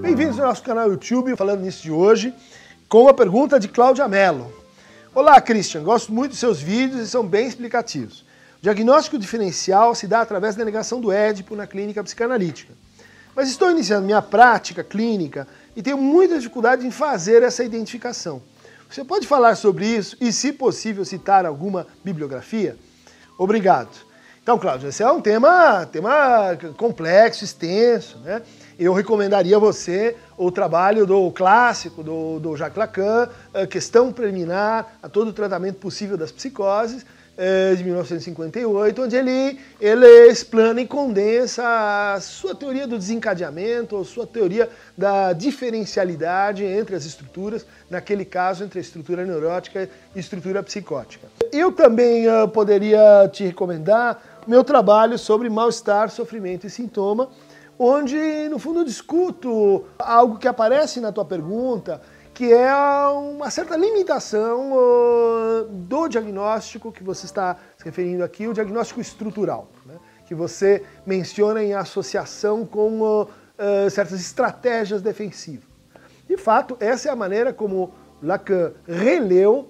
Bem-vindos ao nosso canal YouTube, falando nisso de hoje, com a pergunta de Cláudia Mello. Olá, Christian, gosto muito dos seus vídeos e são bem explicativos. O diagnóstico diferencial se dá através da negação do Édipo na clínica psicanalítica. Mas estou iniciando minha prática clínica e tenho muita dificuldade em fazer essa identificação. Você pode falar sobre isso e, se possível, citar alguma bibliografia? Obrigado. Então, Cláudio, esse é um tema, tema complexo, extenso, né? Eu recomendaria a você o trabalho do clássico, do, do Jacques Lacan, Questão Preliminar a todo o tratamento possível das psicoses, eh, de 1958, onde ele, ele explana e condensa a sua teoria do desencadeamento, ou sua teoria da diferencialidade entre as estruturas, naquele caso entre a estrutura neurótica e a estrutura psicótica. Eu também uh, poderia te recomendar meu trabalho sobre mal-estar, sofrimento e sintoma, onde no fundo eu discuto algo que aparece na tua pergunta, que é uma certa limitação do diagnóstico que você está se referindo aqui, o diagnóstico estrutural, né? que você menciona em associação com uh, certas estratégias defensivas. De fato, essa é a maneira como Lacan releu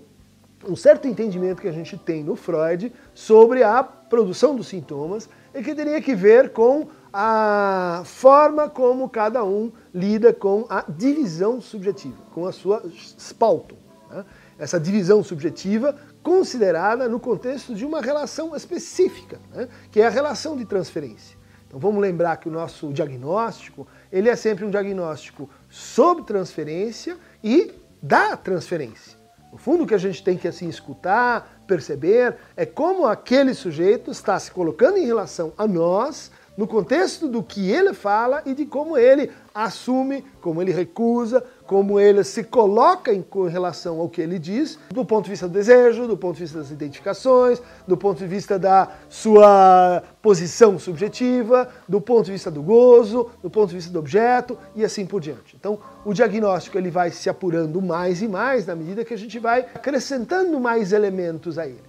um certo entendimento que a gente tem no Freud sobre a produção dos sintomas e que teria que ver com a forma como cada um lida com a divisão subjetiva, com a sua spalto. Né? Essa divisão subjetiva considerada no contexto de uma relação específica, né? que é a relação de transferência. Então vamos lembrar que o nosso diagnóstico, ele é sempre um diagnóstico sobre transferência e da transferência. No fundo, o que a gente tem que assim escutar, perceber, é como aquele sujeito está se colocando em relação a nós no contexto do que ele fala e de como ele assume, como ele recusa, como ele se coloca em relação ao que ele diz, do ponto de vista do desejo, do ponto de vista das identificações, do ponto de vista da sua posição subjetiva, do ponto de vista do gozo, do ponto de vista do objeto e assim por diante. Então, o diagnóstico ele vai se apurando mais e mais na medida que a gente vai acrescentando mais elementos a ele.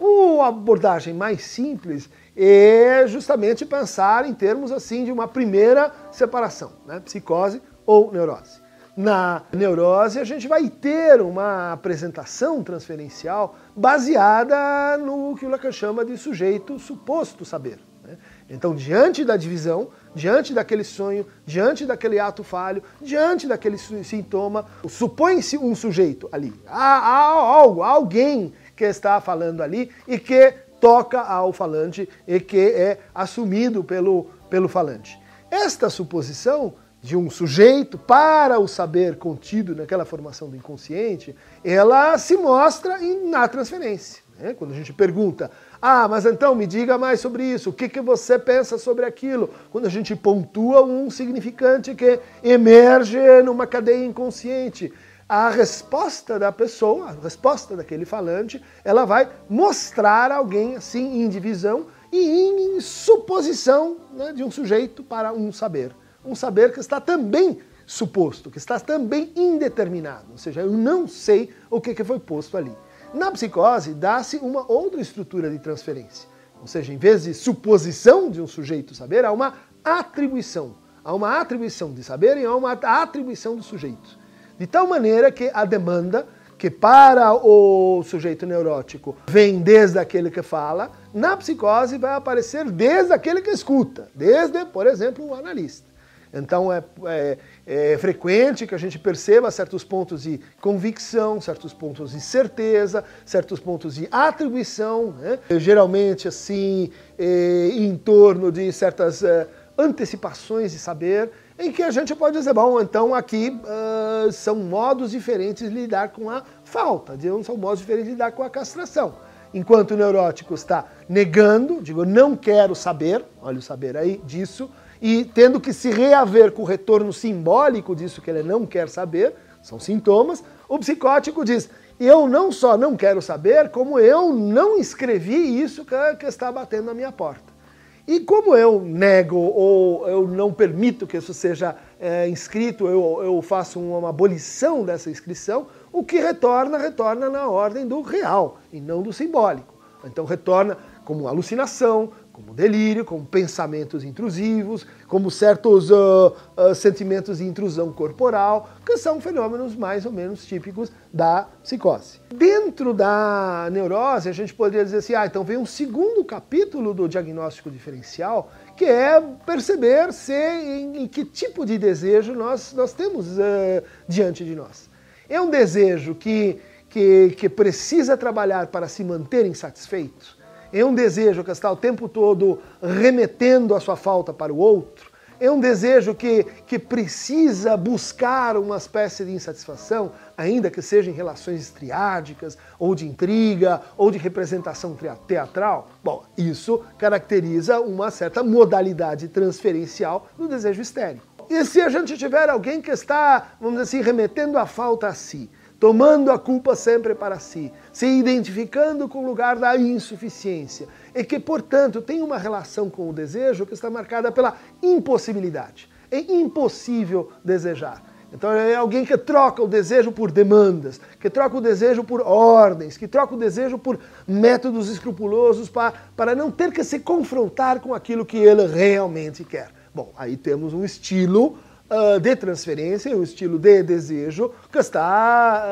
Uma abordagem mais simples é justamente pensar em termos assim de uma primeira separação, né? psicose ou neurose. Na neurose, a gente vai ter uma apresentação transferencial baseada no que o Lacan chama de sujeito suposto saber. Né? Então, diante da divisão, diante daquele sonho, diante daquele ato falho, diante daquele sintoma, supõe-se um sujeito ali. Há, há algo, há alguém que está falando ali e que toca ao falante e que é assumido pelo, pelo falante. Esta suposição de um sujeito para o saber contido naquela formação do inconsciente, ela se mostra na transferência. Né? Quando a gente pergunta, ah, mas então me diga mais sobre isso, o que, que você pensa sobre aquilo? Quando a gente pontua um significante que emerge numa cadeia inconsciente, a resposta da pessoa, a resposta daquele falante, ela vai mostrar alguém assim em divisão e em suposição né, de um sujeito para um saber. Um saber que está também suposto, que está também indeterminado, ou seja, eu não sei o que foi posto ali. Na psicose, dá-se uma outra estrutura de transferência, ou seja, em vez de suposição de um sujeito saber, há uma atribuição. Há uma atribuição de saber e há uma atribuição do sujeito. De tal maneira que a demanda, que para o sujeito neurótico vem desde aquele que fala, na psicose vai aparecer desde aquele que escuta, desde, por exemplo, o analista. Então é, é, é, frequente que a gente perceba certos pontos de convicção, certos pontos de certeza, certos pontos de atribuição, né? geralmente assim é, em torno de certas é, antecipações de saber em que a gente pode dizer, bom, então aqui uh, são modos diferentes de lidar com a falta, são modos diferentes de lidar com a castração. Enquanto o neurótico está negando, digo, não quero saber, olha o saber aí disso, e tendo que se reaver com o retorno simbólico disso que ele não quer saber, são sintomas, o psicótico diz, eu não só não quero saber, como eu não escrevi isso que, está batendo na minha porta. E como eu nego ou eu não permito que isso seja é, inscrito, eu, eu faço uma abolição dessa inscrição, o que retorna, retorna na ordem do real e não do simbólico. Então retorna como alucinação, como delírio, como pensamentos intrusivos, como certos uh, uh, sentimentos de intrusão corporal, que são fenômenos mais ou menos típicos da psicose. Dentro da neurose, a gente poderia dizer assim, ah, então vem um segundo capítulo do diagnóstico diferencial, que é perceber se em, em que tipo de desejo nós, nós temos uh, diante de nós. É um desejo que, que, que precisa trabalhar para se manter insatisfeito? É um desejo que está o tempo todo remetendo a sua falta para o outro, é um desejo que, que precisa buscar uma espécie de insatisfação, ainda que seja em relações estriádicas, ou de intriga, ou de representação teatral. Bom, isso caracteriza uma certa modalidade transferencial do desejo histérico. E se a gente tiver alguém que está, vamos dizer assim, remetendo a falta a si, tomando a culpa sempre para si, se identificando com o lugar da insuficiência, e que, portanto, tem uma relação com o desejo que está marcada pela impossibilidade. É impossível desejar. Então é alguém que troca o desejo por demandas, que troca o desejo por ordens, que troca o desejo por métodos escrupulosos para, para não ter que se confrontar com aquilo que ele realmente quer. Bom, aí temos um estilo uh, de transferência, um estilo de desejo que está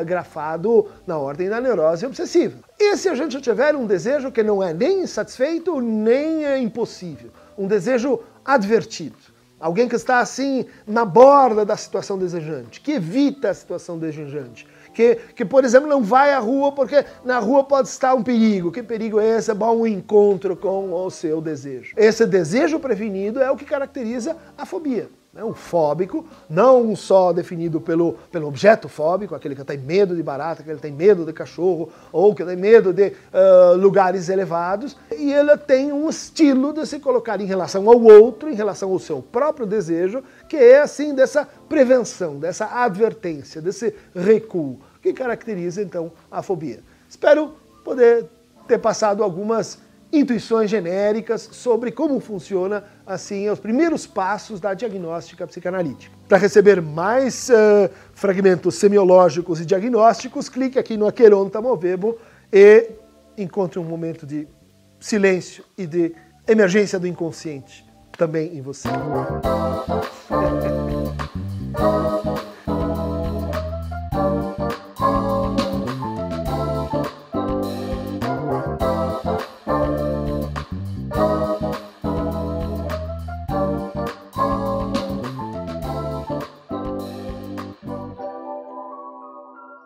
uh, grafado na ordem da neurose obsessiva. E se a gente tiver um desejo que não é nem insatisfeito nem é impossível, um desejo advertido, alguém que está assim na borda da situação desejante, que evita a situação desejante, que, que, por exemplo, não vai à rua porque na rua pode estar um perigo. Que perigo é esse? Bom um encontro com o seu desejo. Esse desejo prevenido é o que caracteriza a fobia. Né? Um fóbico, não só definido pelo, pelo objeto fóbico, aquele que tem medo de barata, aquele que tem medo de cachorro, ou que tem medo de uh, lugares elevados, e ele tem um estilo de se colocar em relação ao outro, em relação ao seu próprio desejo, que é assim dessa prevenção, dessa advertência, desse recuo, que caracteriza então a fobia. Espero poder ter passado algumas intuições genéricas sobre como funciona assim os primeiros passos da diagnóstica psicanalítica. Para receber mais uh, fragmentos semiológicos e diagnósticos, clique aqui no Aqueronta Movebo e encontre um momento de silêncio e de emergência do inconsciente também em você.